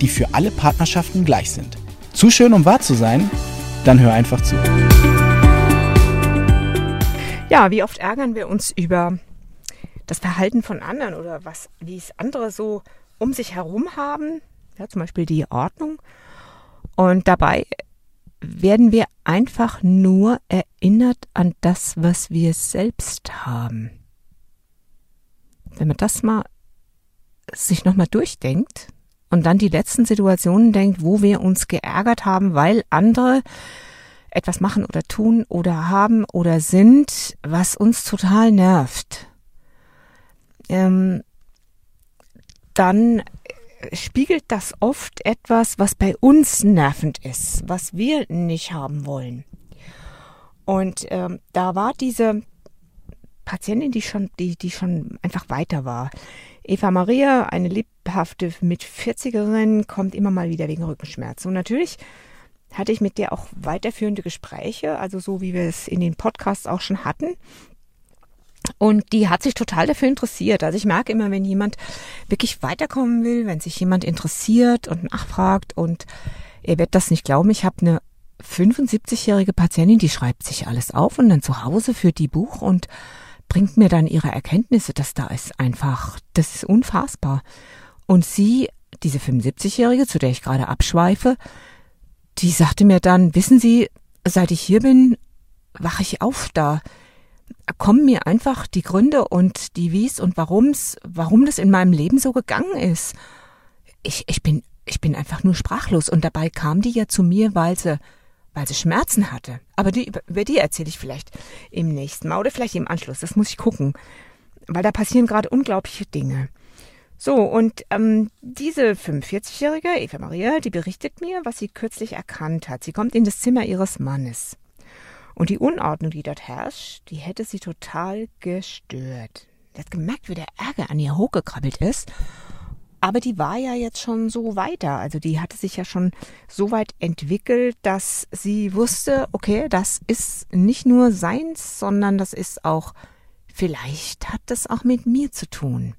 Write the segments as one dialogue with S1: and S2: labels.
S1: die für alle Partnerschaften gleich sind. Zu schön, um wahr zu sein? Dann hör einfach zu.
S2: Ja, wie oft ärgern wir uns über das Verhalten von anderen oder was, wie es andere so um sich herum haben, ja, zum Beispiel die Ordnung. Und dabei werden wir einfach nur erinnert an das, was wir selbst haben. Wenn man das mal sich nochmal durchdenkt, und dann die letzten Situationen denkt, wo wir uns geärgert haben, weil andere etwas machen oder tun oder haben oder sind, was uns total nervt, ähm, dann spiegelt das oft etwas, was bei uns nervend ist, was wir nicht haben wollen. Und ähm, da war diese Patientin, die schon, die, die schon einfach weiter war. Eva Maria, eine lebhafte mit 40erin, kommt immer mal wieder wegen Rückenschmerzen. Und natürlich hatte ich mit der auch weiterführende Gespräche, also so wie wir es in den Podcasts auch schon hatten. Und die hat sich total dafür interessiert. Also ich merke immer, wenn jemand wirklich weiterkommen will, wenn sich jemand interessiert und nachfragt und ihr werdet das nicht glauben, ich habe eine 75-jährige Patientin, die schreibt sich alles auf und dann zu Hause führt die Buch und bringt mir dann ihre Erkenntnisse, dass da ist einfach, das ist unfassbar. Und sie, diese 75-Jährige, zu der ich gerade abschweife, die sagte mir dann, wissen Sie, seit ich hier bin, wache ich auf, da kommen mir einfach die Gründe und die Wies und warum's, warum das in meinem Leben so gegangen ist. Ich, ich bin, ich bin einfach nur sprachlos und dabei kam die ja zu mir, weil sie weil sie Schmerzen hatte. Aber die, über die erzähle ich vielleicht im nächsten Mal oder vielleicht im Anschluss. Das muss ich gucken, weil da passieren gerade unglaubliche Dinge. So, und ähm, diese 45-jährige Eva Maria, die berichtet mir, was sie kürzlich erkannt hat. Sie kommt in das Zimmer ihres Mannes. Und die Unordnung, die dort herrscht, die hätte sie total gestört. Sie hat gemerkt, wie der Ärger an ihr hochgekrabbelt ist aber die war ja jetzt schon so weiter. Also die hatte sich ja schon so weit entwickelt, dass sie wusste, okay, das ist nicht nur seins, sondern das ist auch, vielleicht hat das auch mit mir zu tun.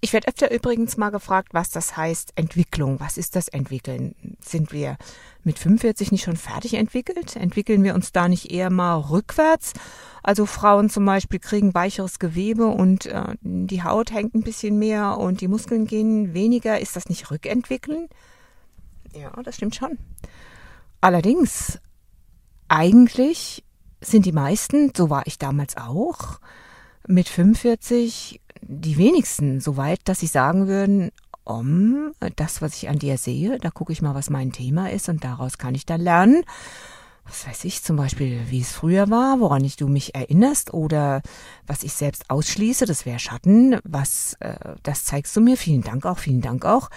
S2: Ich werde öfter übrigens mal gefragt, was das heißt, Entwicklung. Was ist das Entwickeln? Sind wir mit 45 nicht schon fertig entwickelt? Entwickeln wir uns da nicht eher mal rückwärts? Also Frauen zum Beispiel kriegen weicheres Gewebe und äh, die Haut hängt ein bisschen mehr und die Muskeln gehen weniger. Ist das nicht Rückentwickeln? Ja, das stimmt schon. Allerdings, eigentlich sind die meisten, so war ich damals auch, mit 45 die wenigsten so weit, dass sie sagen würden, um, das, was ich an dir sehe, da gucke ich mal, was mein Thema ist und daraus kann ich dann lernen. Was weiß ich, zum Beispiel, wie es früher war, woran ich du mich erinnerst oder was ich selbst ausschließe, das wäre Schatten, was, äh, das zeigst du mir. Vielen Dank auch, vielen Dank auch.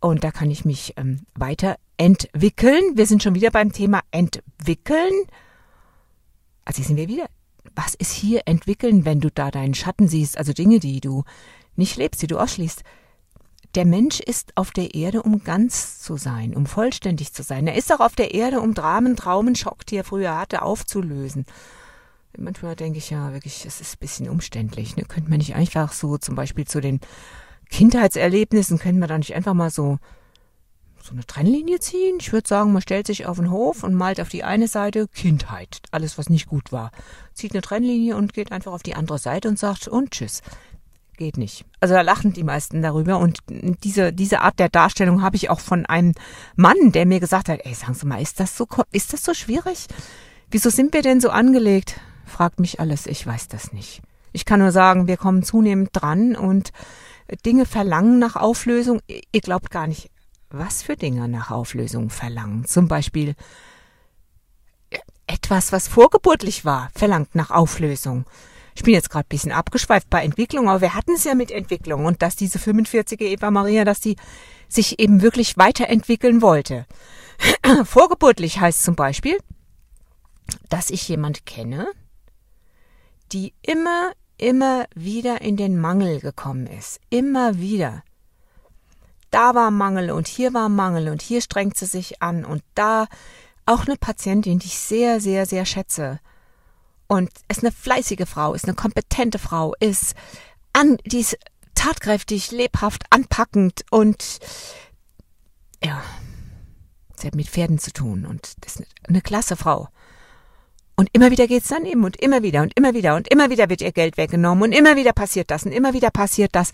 S2: Und da kann ich mich ähm, weiter entwickeln. Wir sind schon wieder beim Thema entwickeln. Also hier sind wir wieder was ist hier entwickeln, wenn du da deinen Schatten siehst, also Dinge, die du nicht lebst, die du ausschließt. Der Mensch ist auf der Erde, um ganz zu sein, um vollständig zu sein. Er ist auch auf der Erde, um Dramen, Traumen, Schock, die er früher hatte, aufzulösen. Manchmal denke ich ja wirklich, es ist ein bisschen umständlich. Ne? Könnte man nicht einfach so zum Beispiel zu den Kindheitserlebnissen, könnte man da nicht einfach mal so so eine Trennlinie ziehen. Ich würde sagen, man stellt sich auf den Hof und malt auf die eine Seite Kindheit, alles was nicht gut war. Zieht eine Trennlinie und geht einfach auf die andere Seite und sagt und tschüss. Geht nicht. Also da lachen die meisten darüber und diese, diese Art der Darstellung habe ich auch von einem Mann, der mir gesagt hat, ey, sagen Sie mal, ist das so, ist das so schwierig? Wieso sind wir denn so angelegt? Fragt mich alles, ich weiß das nicht. Ich kann nur sagen, wir kommen zunehmend dran und Dinge verlangen nach Auflösung. Ihr glaubt gar nicht, was für Dinge nach Auflösung verlangen. Zum Beispiel etwas, was vorgeburtlich war, verlangt nach Auflösung. Ich bin jetzt gerade ein bisschen abgeschweift bei Entwicklung, aber wir hatten es ja mit Entwicklung und dass diese 45er Eva Maria, dass die sich eben wirklich weiterentwickeln wollte. Vorgeburtlich heißt zum Beispiel, dass ich jemand kenne, die immer, immer wieder in den Mangel gekommen ist. Immer wieder. Da war Mangel und hier war Mangel und hier strengt sie sich an und da auch eine Patientin, die ich sehr, sehr, sehr schätze. Und ist eine fleißige Frau, ist eine kompetente Frau, ist an, die ist tatkräftig, lebhaft, anpackend und ja, sie hat mit Pferden zu tun und ist eine klasse Frau. Und immer wieder geht's daneben und immer wieder und immer wieder und immer wieder wird ihr Geld weggenommen und immer wieder passiert das und immer wieder passiert das.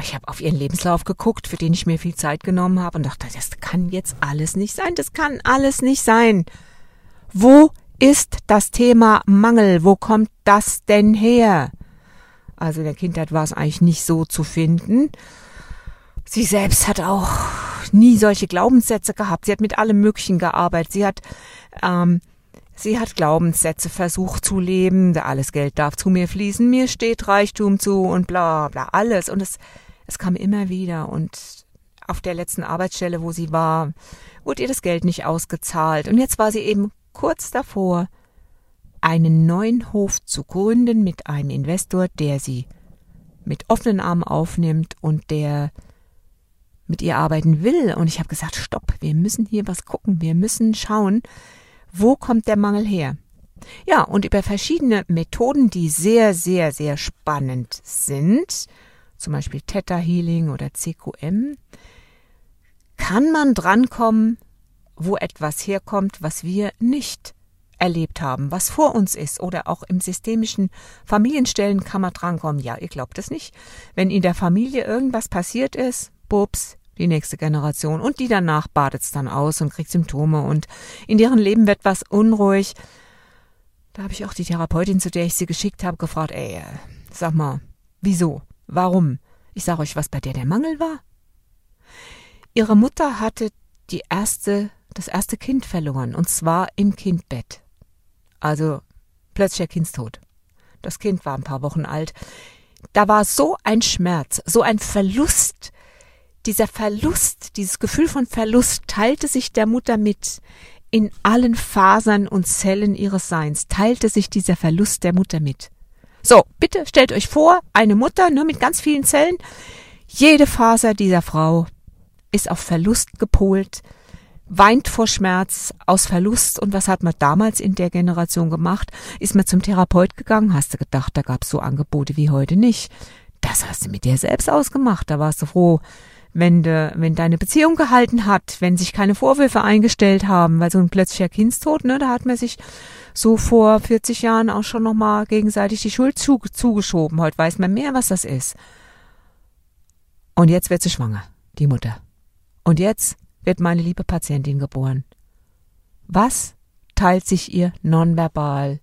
S2: Ich habe auf ihren Lebenslauf geguckt, für den ich mir viel Zeit genommen habe und dachte, das kann jetzt alles nicht sein, das kann alles nicht sein. Wo ist das Thema Mangel? Wo kommt das denn her? Also in der Kindheit war es eigentlich nicht so zu finden. Sie selbst hat auch nie solche Glaubenssätze gehabt. Sie hat mit allem Möglichen gearbeitet. Sie hat, ähm, sie hat Glaubenssätze versucht zu leben. Alles Geld darf zu mir fließen. Mir steht Reichtum zu und bla, bla, alles. Und es, es kam immer wieder. Und auf der letzten Arbeitsstelle, wo sie war, wurde ihr das Geld nicht ausgezahlt. Und jetzt war sie eben kurz davor, einen neuen Hof zu gründen mit einem Investor, der sie mit offenen Armen aufnimmt und der mit ihr arbeiten will. Und ich habe gesagt, stopp, wir müssen hier was gucken, wir müssen schauen, wo kommt der Mangel her. Ja, und über verschiedene Methoden, die sehr, sehr, sehr spannend sind, zum Beispiel Theta Healing oder CQM, kann man drankommen, wo etwas herkommt, was wir nicht erlebt haben, was vor uns ist oder auch im systemischen Familienstellen kann man drankommen. Ja, ihr glaubt es nicht. Wenn in der Familie irgendwas passiert ist, bups, die nächste Generation und die danach badet's dann aus und kriegt Symptome und in deren Leben wird was unruhig. Da habe ich auch die Therapeutin, zu der ich sie geschickt habe, gefragt, ey, sag mal, wieso? Warum? Ich sage euch, was bei der der Mangel war. Ihre Mutter hatte die erste, das erste Kind verloren, und zwar im Kindbett. Also plötzlicher Kindstod. Das Kind war ein paar Wochen alt. Da war so ein Schmerz, so ein Verlust. Dieser Verlust, dieses Gefühl von Verlust teilte sich der Mutter mit. In allen Fasern und Zellen ihres Seins teilte sich dieser Verlust der Mutter mit. So, bitte stellt euch vor, eine Mutter, nur mit ganz vielen Zellen. Jede Faser dieser Frau ist auf Verlust gepolt, weint vor Schmerz, aus Verlust. Und was hat man damals in der Generation gemacht? Ist man zum Therapeut gegangen? Hast du gedacht, da gab's so Angebote wie heute nicht? Das hast du mit dir selbst ausgemacht. Da warst du froh, wenn, de, wenn deine Beziehung gehalten hat, wenn sich keine Vorwürfe eingestellt haben, weil so ein plötzlicher Kindstod, ne, da hat man sich so vor 40 Jahren auch schon nochmal gegenseitig die Schuld zu, zugeschoben. Heute weiß man mehr, was das ist. Und jetzt wird sie schwanger, die Mutter. Und jetzt wird meine liebe Patientin geboren. Was teilt sich ihr nonverbal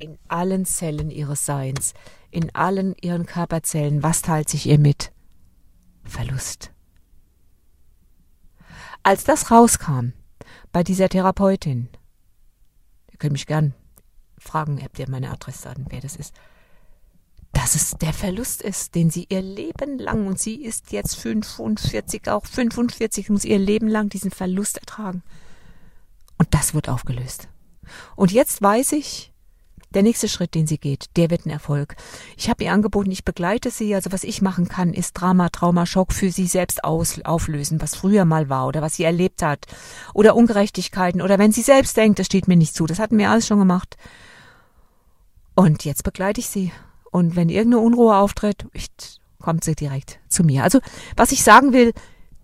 S2: in allen Zellen ihres Seins, in allen ihren Körperzellen, was teilt sich ihr mit? Verlust. Als das rauskam bei dieser Therapeutin, ihr könnt mich gern fragen, habt ihr meine Adressdaten, wer das ist, dass es der Verlust ist, den sie ihr Leben lang, und sie ist jetzt 45, auch 45, muss ihr Leben lang diesen Verlust ertragen. Und das wird aufgelöst. Und jetzt weiß ich, der nächste Schritt, den sie geht, der wird ein Erfolg. Ich habe ihr angeboten, ich begleite sie. Also was ich machen kann, ist Drama, Trauma, Schock für sie selbst aus, auflösen, was früher mal war oder was sie erlebt hat. Oder Ungerechtigkeiten oder wenn sie selbst denkt, das steht mir nicht zu. Das hatten wir alles schon gemacht. Und jetzt begleite ich sie. Und wenn irgendeine Unruhe auftritt, kommt sie direkt zu mir. Also was ich sagen will,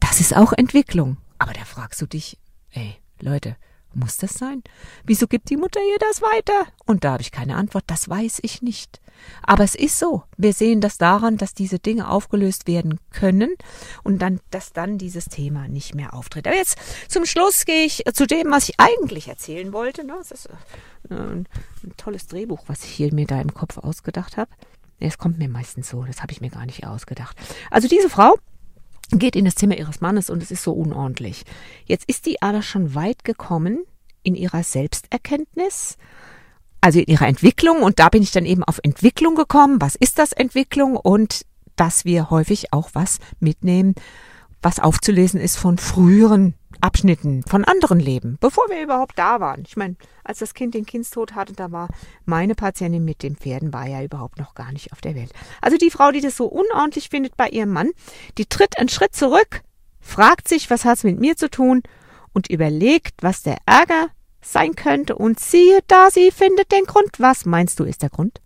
S2: das ist auch Entwicklung. Aber da fragst du dich, ey, Leute, muss das sein? Wieso gibt die Mutter ihr das weiter? Und da habe ich keine Antwort, das weiß ich nicht. Aber es ist so. Wir sehen das daran, dass diese Dinge aufgelöst werden können und dann, dass dann dieses Thema nicht mehr auftritt. Aber jetzt zum Schluss gehe ich zu dem, was ich eigentlich erzählen wollte. Das ist äh, ein, ein tolles Drehbuch, was ich hier mir da im Kopf ausgedacht habe. Es kommt mir meistens so, das habe ich mir gar nicht ausgedacht. Also diese Frau geht in das Zimmer ihres Mannes und es ist so unordentlich. Jetzt ist die aber schon weit gekommen in ihrer Selbsterkenntnis also in ihrer Entwicklung. Und da bin ich dann eben auf Entwicklung gekommen. Was ist das Entwicklung? Und dass wir häufig auch was mitnehmen, was aufzulesen ist von früheren Abschnitten, von anderen Leben, bevor wir überhaupt da waren. Ich meine, als das Kind den Kindstod hatte, da war meine Patientin mit den Pferden, war ja überhaupt noch gar nicht auf der Welt. Also die Frau, die das so unordentlich findet bei ihrem Mann, die tritt einen Schritt zurück, fragt sich, was hat's mit mir zu tun und überlegt, was der Ärger sein könnte und siehe da, sie findet den Grund. Was meinst du ist der Grund?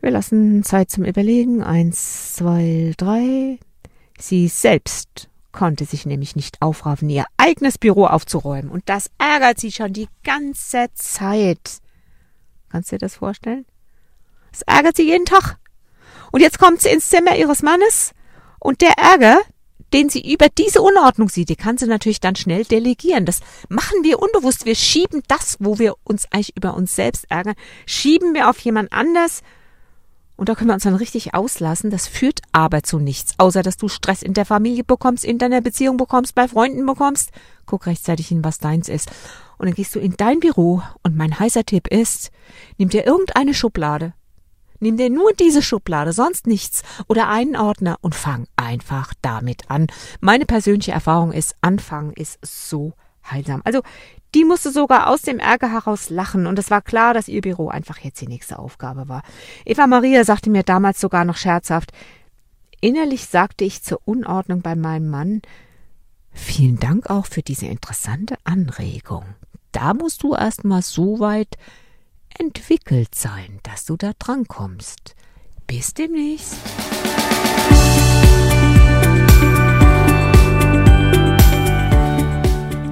S2: Wir lassen Zeit zum Überlegen. Eins, zwei, drei. Sie selbst konnte sich nämlich nicht aufraffen, ihr eigenes Büro aufzuräumen. Und das ärgert sie schon die ganze Zeit. Kannst du dir das vorstellen? Das ärgert sie jeden Tag. Und jetzt kommt sie ins Zimmer ihres Mannes und der Ärger, den sie über diese Unordnung sieht, die kann sie natürlich dann schnell delegieren. Das machen wir unbewusst. Wir schieben das, wo wir uns eigentlich über uns selbst ärgern, schieben wir auf jemand anders. Und da können wir uns dann richtig auslassen. Das führt aber zu nichts, außer dass du Stress in der Familie bekommst, in deiner Beziehung bekommst, bei Freunden bekommst. Guck rechtzeitig hin, was deins ist. Und dann gehst du in dein Büro und mein heißer Tipp ist, nimm dir irgendeine Schublade, Nimm dir nur diese Schublade, sonst nichts oder einen Ordner und fang einfach damit an. Meine persönliche Erfahrung ist, Anfangen ist so heilsam. Also, die musste sogar aus dem Ärger heraus lachen und es war klar, dass ihr Büro einfach jetzt die nächste Aufgabe war. Eva Maria sagte mir damals sogar noch scherzhaft, innerlich sagte ich zur Unordnung bei meinem Mann, vielen Dank auch für diese interessante Anregung. Da musst du erst mal so weit entwickelt sein, dass du da drankommst. Bis demnächst.